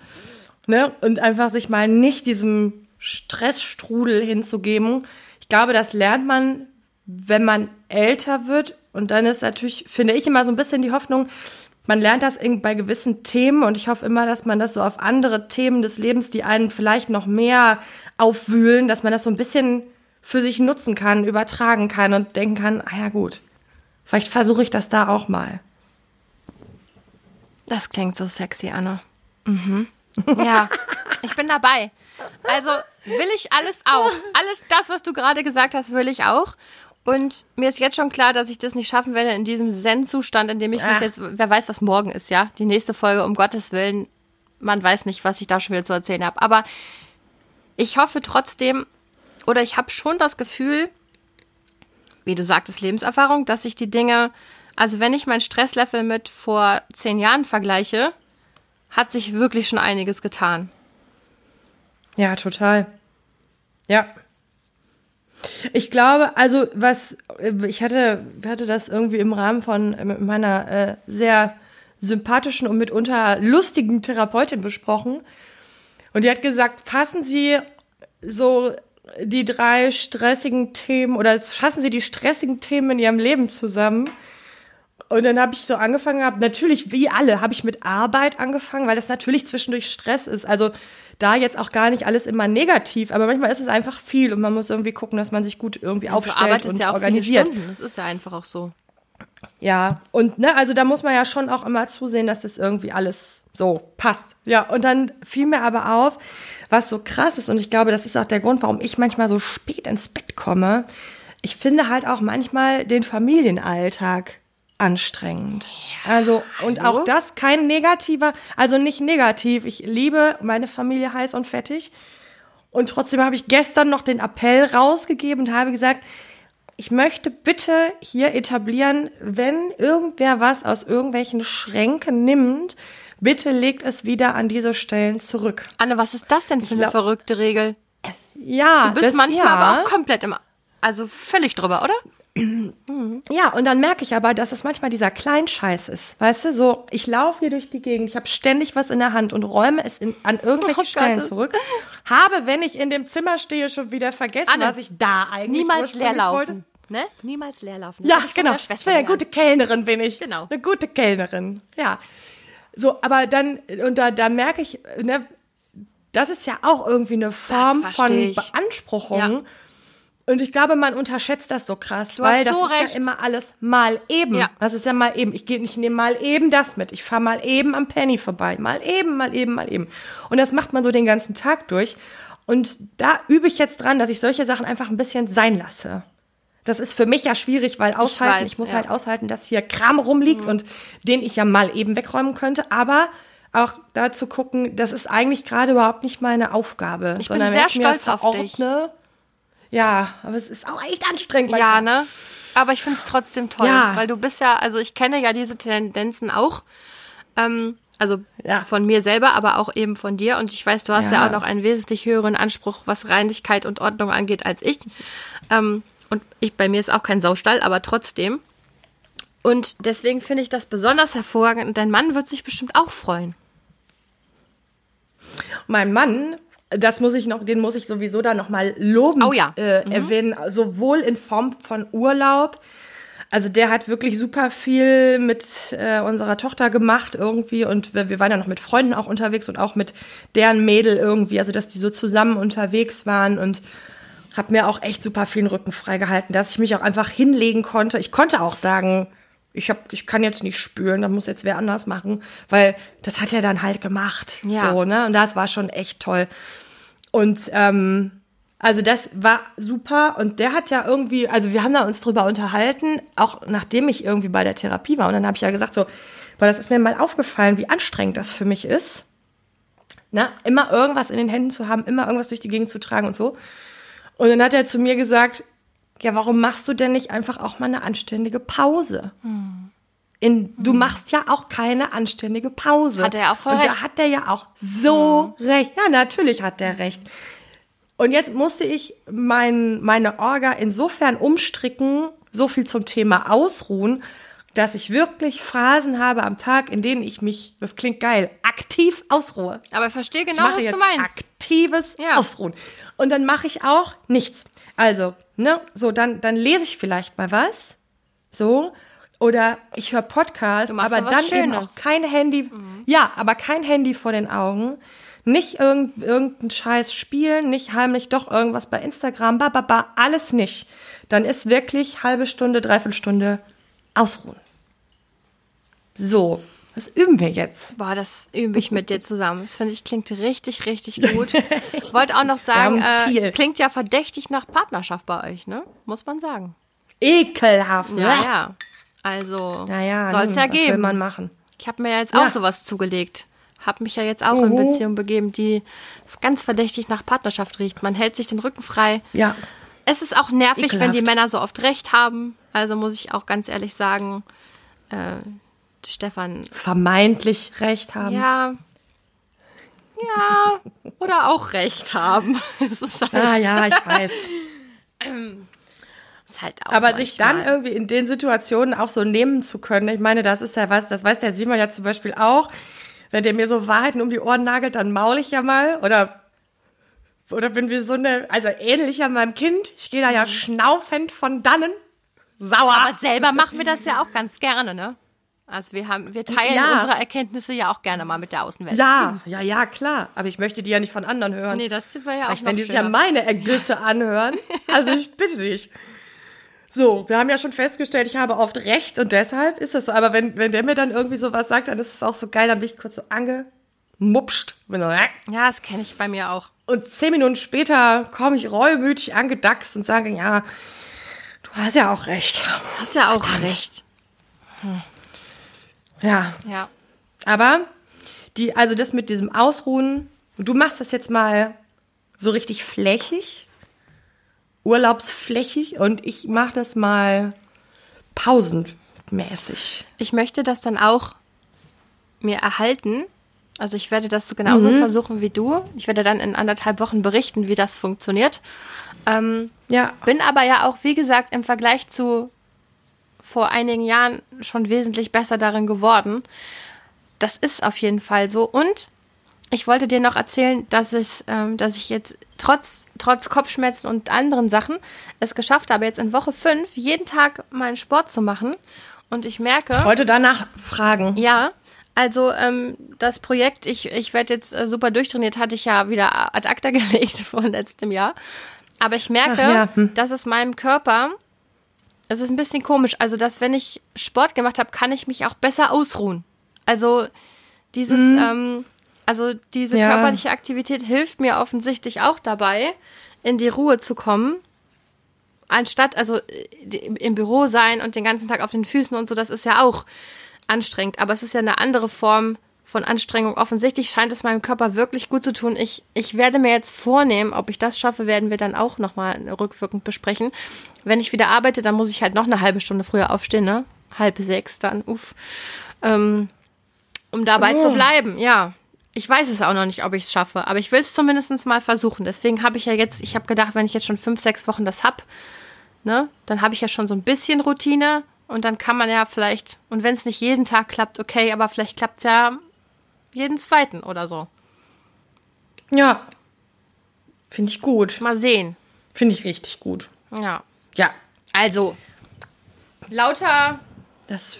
Ne? Und einfach sich mal nicht diesem Stressstrudel hinzugeben. Ich glaube, das lernt man, wenn man älter wird. Und dann ist natürlich, finde ich immer so ein bisschen die Hoffnung, man lernt das bei gewissen Themen und ich hoffe immer, dass man das so auf andere Themen des Lebens, die einen vielleicht noch mehr aufwühlen, dass man das so ein bisschen für sich nutzen kann, übertragen kann und denken kann, ah ja gut, vielleicht versuche ich das da auch mal. Das klingt so sexy, Anne. Mhm. Ja, ich bin dabei. Also will ich alles auch. Alles das, was du gerade gesagt hast, will ich auch. Und mir ist jetzt schon klar, dass ich das nicht schaffen werde in diesem Zen-Zustand, in dem ich mich Ach. jetzt, wer weiß, was morgen ist, ja? Die nächste Folge, um Gottes Willen, man weiß nicht, was ich da schon wieder zu erzählen habe. Aber ich hoffe trotzdem, oder ich habe schon das Gefühl, wie du sagtest, Lebenserfahrung, dass sich die Dinge, also wenn ich mein Stresslevel mit vor zehn Jahren vergleiche, hat sich wirklich schon einiges getan. Ja, total. Ja. Ich glaube, also was, ich hatte, hatte das irgendwie im Rahmen von meiner äh, sehr sympathischen und mitunter lustigen Therapeutin besprochen. Und die hat gesagt, fassen Sie so die drei stressigen Themen oder fassen Sie die stressigen Themen in Ihrem Leben zusammen. Und dann habe ich so angefangen, hab, natürlich wie alle, habe ich mit Arbeit angefangen, weil das natürlich zwischendurch Stress ist. Also da jetzt auch gar nicht alles immer negativ, aber manchmal ist es einfach viel und man muss irgendwie gucken, dass man sich gut irgendwie aufstellt und ja organisiert. Das ist ja einfach auch so. Ja, und ne, also da muss man ja schon auch immer zusehen, dass das irgendwie alles so passt. Ja, und dann fiel mir aber auf, was so krass ist, und ich glaube, das ist auch der Grund, warum ich manchmal so spät ins Bett komme. Ich finde halt auch manchmal den Familienalltag anstrengend. Ja, also, und hallo? auch das kein negativer, also nicht negativ. Ich liebe meine Familie heiß und fettig. Und trotzdem habe ich gestern noch den Appell rausgegeben und habe gesagt, ich möchte bitte hier etablieren, wenn irgendwer was aus irgendwelchen Schränken nimmt, bitte legt es wieder an diese Stellen zurück. Anne, was ist das denn für eine verrückte Regel? Ja, du bist das, manchmal ja. aber auch komplett im, also völlig drüber, oder? Ja, und dann merke ich aber, dass es manchmal dieser Kleinscheiß ist. Weißt du, so, ich laufe hier durch die Gegend, ich habe ständig was in der Hand und räume es in, an irgendwelche oh Stellen Gott, zurück. Habe, wenn ich in dem Zimmer stehe, schon wieder vergessen, Anne, was ich da eigentlich Niemals leer laufen. Ne? Niemals leer laufen. ja, genau. Ich wäre eine gute Kellnerin, bin ich. Genau. Eine gute Kellnerin. Ja. So, aber dann, und da, da merke ich, ne, das ist ja auch irgendwie eine Form von. Beanspruchung. Ja und ich glaube, man unterschätzt das so krass, du weil das so ist recht. ja immer alles mal eben. Ja. Das ist ja mal eben. Ich gehe nicht nehme mal eben das mit. Ich fahre mal eben am Penny vorbei. Mal eben, mal eben, mal eben. Und das macht man so den ganzen Tag durch. Und da übe ich jetzt dran, dass ich solche Sachen einfach ein bisschen sein lasse. Das ist für mich ja schwierig, weil aushalten, ich, weiß, ich muss ja. halt aushalten, dass hier Kram rumliegt mhm. und den ich ja mal eben wegräumen könnte. Aber auch da zu gucken, das ist eigentlich gerade überhaupt nicht meine Aufgabe. Ich bin sehr stolz auf dich. Ja, aber es ist auch echt anstrengend. Ja, ne? Aber ich finde es trotzdem toll, ja. weil du bist ja, also ich kenne ja diese Tendenzen auch. Ähm, also ja. von mir selber, aber auch eben von dir. Und ich weiß, du hast ja, ja auch noch einen wesentlich höheren Anspruch, was Reinigkeit und Ordnung angeht, als ich. Ähm, und ich, bei mir ist auch kein Saustall, aber trotzdem. Und deswegen finde ich das besonders hervorragend. Und dein Mann wird sich bestimmt auch freuen. Mein Mann das muss ich noch, den muss ich sowieso da nochmal lobend oh ja. äh, mhm. erwähnen, sowohl in Form von Urlaub. Also der hat wirklich super viel mit äh, unserer Tochter gemacht irgendwie und wir, wir waren ja noch mit Freunden auch unterwegs und auch mit deren Mädel irgendwie, also dass die so zusammen unterwegs waren und habe mir auch echt super viel den Rücken freigehalten, dass ich mich auch einfach hinlegen konnte. Ich konnte auch sagen, ich hab, ich kann jetzt nicht spülen, das muss jetzt wer anders machen, weil das hat er dann halt gemacht. Ja. So, ne? Und das war schon echt toll. Und ähm, also das war super und der hat ja irgendwie, also wir haben da uns drüber unterhalten, auch nachdem ich irgendwie bei der Therapie war und dann habe ich ja gesagt so, weil das ist mir mal aufgefallen, wie anstrengend das für mich ist, ne? immer irgendwas in den Händen zu haben, immer irgendwas durch die Gegend zu tragen und so. Und dann hat er zu mir gesagt, ja, warum machst du denn nicht einfach auch mal eine anständige Pause? Hm. In, du hm. machst ja auch keine anständige Pause. Hat er auch voll Und recht. da hat er ja auch so hm. recht. Ja, natürlich hat er recht. Und jetzt musste ich mein, meine Orga insofern umstricken, so viel zum Thema Ausruhen, dass ich wirklich Phasen habe am Tag, in denen ich mich, das klingt geil, aktiv ausruhe. Aber ich verstehe genau, ich was du meinst. Aktives ja. Ausruhen. Und dann mache ich auch nichts. Also, ne, so, dann, dann lese ich vielleicht mal was. So. Oder ich höre Podcast, aber dann Schönes. eben auch kein Handy. Mhm. Ja, aber kein Handy vor den Augen. Nicht irgend, irgendein Scheiß spielen, nicht heimlich doch irgendwas bei Instagram, ba, ba, ba, alles nicht. Dann ist wirklich halbe Stunde, dreiviertel Stunde ausruhen. So, was üben wir jetzt? Boah, das übe ich mit dir zusammen. Das finde ich klingt richtig, richtig (laughs) gut. Wollte auch noch sagen, äh, klingt ja verdächtig nach Partnerschaft bei euch, ne? Muss man sagen. Ekelhaft. Ja, ne? ja. Also naja, soll es ja geben. Was will man machen? Ich habe mir ja jetzt ja. auch sowas zugelegt. Habe mich ja jetzt auch in mhm. Beziehung begeben, die ganz verdächtig nach Partnerschaft riecht. Man hält sich den Rücken frei. Ja. Es ist auch nervig, Ekelhaft. wenn die Männer so oft recht haben. Also muss ich auch ganz ehrlich sagen, äh, Stefan. Vermeintlich recht haben. Ja. Ja, oder auch recht haben. (laughs) Halt, Ah ja, ich weiß. (clears throat) halt auch Aber sich dann manchmal. irgendwie in den Situationen auch so nehmen zu können, ich meine, das ist ja was, das weiß der Simon ja zum Beispiel auch. Wenn der mir so Wahrheiten um die Ohren nagelt, dann maul ich ja mal oder oder bin wie so eine, also ähnlich an meinem Kind. Ich gehe da ja schnaufend von dannen. Sauer. Aber selber machen wir das ja auch ganz gerne, ne? Also wir haben, wir teilen Ja. unsere Erkenntnisse ja auch gerne mal mit der Außenwelt. ja, ja, ja, klar. Aber ich möchte die ja nicht von anderen hören. Nee, das war ja auch Reicht, wenn die sich ja meine Ergüsse anhören. (laughs) Also ich bitte dich. So, wir haben ja schon festgestellt, ich habe oft recht und deshalb ist das so. Aber wenn, wenn der mir dann irgendwie sowas sagt, dann ist es auch so geil, dann bin ich kurz so angemupscht. So, äh. Ja, das kenne ich bei mir auch. Und zehn Minuten später komme ich reumütig angedachst und sage, ja, du hast ja auch recht. Hast ja auch recht. Ja, Ja. aber die, also das mit diesem Ausruhen, du machst das jetzt mal so richtig flächig, urlaubsflächig und ich mache das mal pausenmäßig. Ich möchte das dann auch mir erhalten. Also ich werde das so genauso versuchen wie du. Ich werde dann in anderthalb Wochen berichten, wie das funktioniert. Ähm, Ja, bin aber ja auch, wie gesagt, im Vergleich zu vor einigen Jahren schon wesentlich besser darin geworden. Das ist auf jeden Fall so. Und ich wollte dir noch erzählen, dass, es, ähm, dass ich jetzt trotz, trotz Kopfschmerzen und anderen Sachen es geschafft habe, jetzt in Woche 5 jeden Tag meinen Sport zu machen. Und ich merke. wollte danach fragen. Ja, also ähm, das Projekt, ich, ich werde jetzt äh, super durchtrainiert, hatte ich ja wieder ad acta gelegt (laughs) vor letztem Jahr. Aber ich merke, ja, hm. dass es meinem Körper, es ist ein bisschen komisch, also dass wenn ich Sport gemacht habe, kann ich mich auch besser ausruhen. Also dieses, ähm, also diese Mhm. Ja. körperliche Aktivität hilft mir offensichtlich auch dabei, in die Ruhe zu kommen. Anstatt, also äh, im Büro sein und den ganzen Tag auf den Füßen und so, das ist ja auch anstrengend. Aber es ist ja eine andere Form von Anstrengung. Offensichtlich scheint es meinem Körper wirklich gut zu tun. Ich, ich werde mir jetzt vornehmen, ob ich das schaffe, werden wir dann auch nochmal rückwirkend besprechen. Wenn ich wieder arbeite, dann muss ich halt noch eine halbe Stunde früher aufstehen, ne? Halb sechs dann, uff. Ähm, um dabei zu bleiben, ja. Ich weiß es auch noch nicht, ob ich es schaffe, aber ich will es zumindest mal versuchen. Deswegen habe ich ja jetzt, ich habe gedacht, wenn ich jetzt schon fünf, sechs Wochen das hab, ne, dann habe ich ja schon so ein bisschen Routine und dann kann man ja vielleicht, und wenn es nicht jeden Tag klappt, okay, aber vielleicht klappt es ja jeden zweiten oder so. Ja. Finde ich gut. Mal sehen. Finde ich richtig gut. Ja. Ja. Also, lauter Das,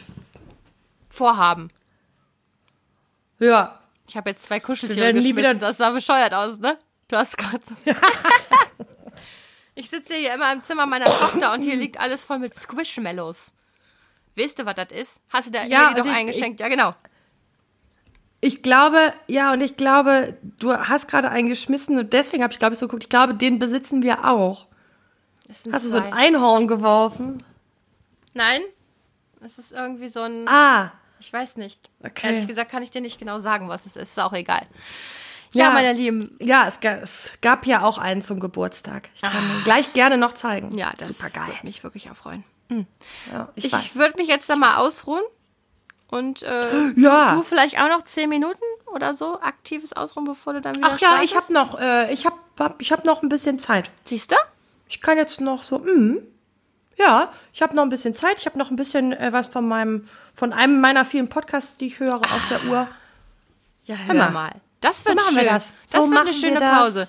Vorhaben. ja. Ich habe jetzt zwei Wir Kuscheltiere werden nie wieder- Das sah bescheuert aus, ne? Du hast gerade so. (laughs) ich sitze hier immer im Zimmer meiner Tochter und hier liegt alles voll mit Squishmallows. Weißt du, was das ist? Hast du da Ja, ja, und doch ich- eingeschenkt? ja, genau. Ich glaube, ja, und ich glaube, du hast gerade einen geschmissen und deswegen habe ich, glaube ich, so geguckt. Ich glaube, den besitzen wir auch. Hast du so ein zwei. Einhorn geworfen? Nein. Es ist irgendwie so ein. Ah, Ich weiß nicht. Okay. Ehrlich gesagt kann ich dir nicht genau sagen, was es ist. Ist auch egal. Ja, Ja. meine Lieben. ja, es, es gab ja auch einen zum Geburtstag. Ich kann Ah. ihn gleich gerne noch zeigen. Ja, das Super geil. würde mich wirklich auch freuen. Ja, ich, Ich, würde mich jetzt da mal ausruhen. Und äh, (gasps) Ja. du vielleicht auch noch zehn Minuten oder so aktives Ausruhen, bevor du dann wieder Ach ja, ich habe noch, äh, ich habe hab, ich hab noch ein bisschen Zeit. Siehst du? Ich kann jetzt noch so, mm, ja, ich habe noch ein bisschen Zeit. Ich habe noch ein bisschen äh, was von meinem, von einem meiner vielen Podcasts, die ich höre auf der Uhr. Ja, hör mal. mal. Das wird machen schön. wir das. Das So wird eine schöne das. Pause.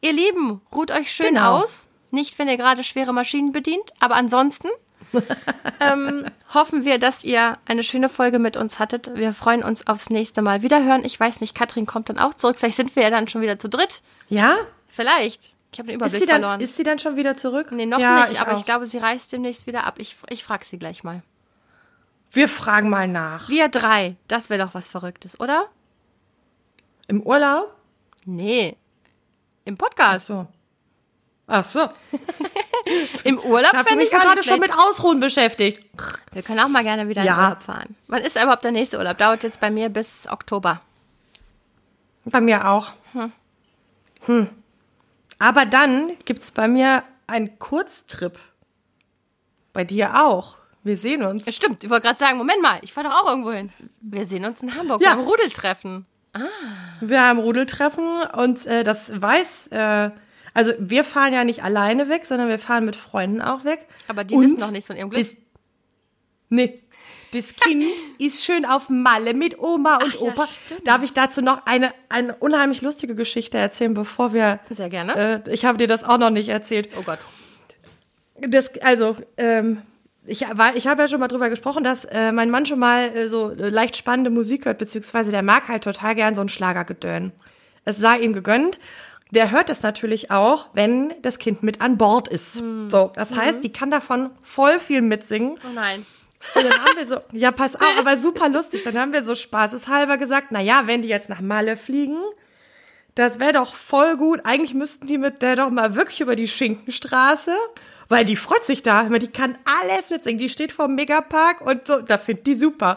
Ihr Lieben, ruht euch schön Genau. aus. Nicht, wenn ihr gerade schwere Maschinen bedient, aber ansonsten (laughs) ähm, hoffen wir, dass ihr eine schöne Folge mit uns hattet. Wir freuen uns aufs nächste Mal wiederhören. Ich weiß nicht, Katrin kommt dann auch zurück. Vielleicht sind wir ja dann schon wieder zu dritt. Ja? Vielleicht. Ich habe den Ist Überblick sie, dann, verloren. ist sie dann schon wieder zurück? nee, noch ja, nicht, aber auch. ich glaube, sie reist demnächst wieder ab. Ich, ich frage sie gleich mal. Wir fragen mal nach. Wir drei, das wäre doch was Verrücktes, oder? Im Urlaub? Nee. Im Podcast. So. Ach so. (laughs) Im Urlaub Ich fände mich ich auch gerade schon mit Ausruhen beschäftigt. Wir können auch mal gerne wieder in Ja. Urlaub fahren. Wann ist überhaupt der nächste Urlaub? Dauert jetzt bei mir bis Oktober. Bei mir auch. Hm. Aber dann gibt's bei mir einen Kurztrip. Bei dir auch. Wir sehen uns. Ja, stimmt, ich wollte gerade sagen, Moment mal, ich fahre doch auch irgendwo hin. Wir sehen uns in Hamburg Ja. beim Rudeltreffen. Wir haben Rudeltreffen und äh, das weiß, äh, also wir fahren ja nicht alleine weg, sondern wir fahren mit Freunden auch weg. Aber die Und wissen noch nichts von ihrem Glück. Das, nee. Das Kind (laughs) ist schön auf Malle mit Oma und Ach ja, Opa. stimmt. Darf ich dazu noch eine, eine unheimlich lustige Geschichte erzählen, bevor wir. Sehr gerne. Äh, ich habe dir das auch noch nicht erzählt. oh Gott. Das, also, ähm, ich, war- ich habe ja schon mal drüber gesprochen, dass äh, mein Mann schon mal äh, so äh, leicht spannende Musik hört, beziehungsweise der mag halt total gern so ein Schlagergedön. Es sei ihm gegönnt. Der hört es natürlich auch, wenn das Kind mit an Bord ist. So, das heißt, die kann davon voll viel mitsingen. Oh nein. Und dann haben wir so, (laughs) ja, pass auf, aber super lustig. Dann haben wir so spaßeshalber gesagt, na ja, wenn die jetzt nach Malle fliegen, das wäre doch voll gut. Eigentlich müssten die mit der doch mal wirklich über die Schinkenstraße, weil die freut sich da. immer, Die kann alles mitsingen. Die steht vor dem Megapark und so, da findet die super.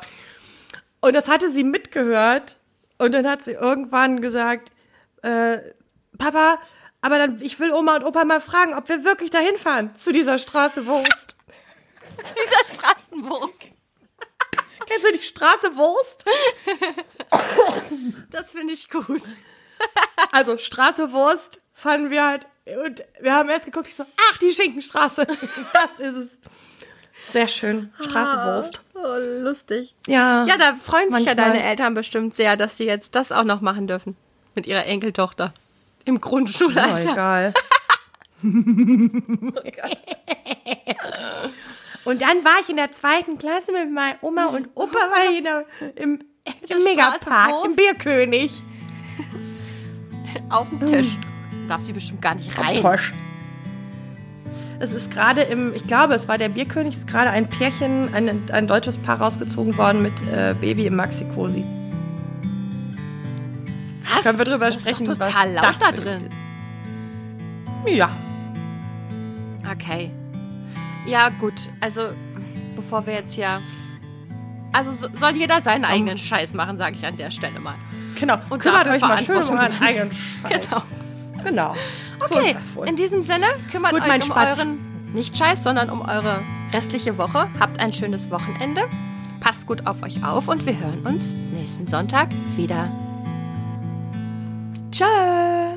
Und das hatte sie mitgehört. Und dann hat sie irgendwann gesagt, äh, Papa, aber dann, ich will Oma und Opa mal fragen, ob wir wirklich dahin fahren zu dieser Straße Wurst. (laughs) Dieser Straßenwurst. (laughs) Kennst du die Straße Wurst? (coughs) Das finde ich gut. (laughs) Also Straße Wurst fanden wir halt und wir haben erst geguckt, ich so, ach, die Schinkenstraße. Das ist es. Sehr schön. Straße Wurst. Oh, lustig. Ja. Ja, da freuen sich ja Manchmal- deine Eltern bestimmt sehr, dass sie jetzt das auch noch machen dürfen. Mit ihrer Enkeltochter. Im (laughs) Oh, Grundschulalter. egal. Und dann war ich in der zweiten Klasse mit meiner Oma und Opa war ich in der, im, im Megapark, im Bierkönig. Auf dem Tisch. Darf die bestimmt gar nicht rein. Posch. Es ist gerade im, ich glaube, es war der Bierkönig, es ist gerade ein Pärchen, ein, ein deutsches Paar rausgezogen worden mit äh, Baby im Maxi-Cosi. Was? Können wir drüber das sprechen, Ist doch was total laut das da drin. Ja. Okay. Ja, gut. Also, bevor wir jetzt hier. Also, so, soll jeder seinen eigenen Scheiß machen, sage ich an der Stelle mal. Genau. Und kümmert euch mal schön um euren (laughs) eigenen Scheiß. Genau. Genau. So Okay, ist wohl. in diesem Sinne kümmert Gut, euch um Spatz. euren nicht Scheiß, sondern um eure restliche Woche. Habt ein schönes Wochenende. Passt gut auf euch auf und wir hören uns nächsten Sonntag wieder. Ciao!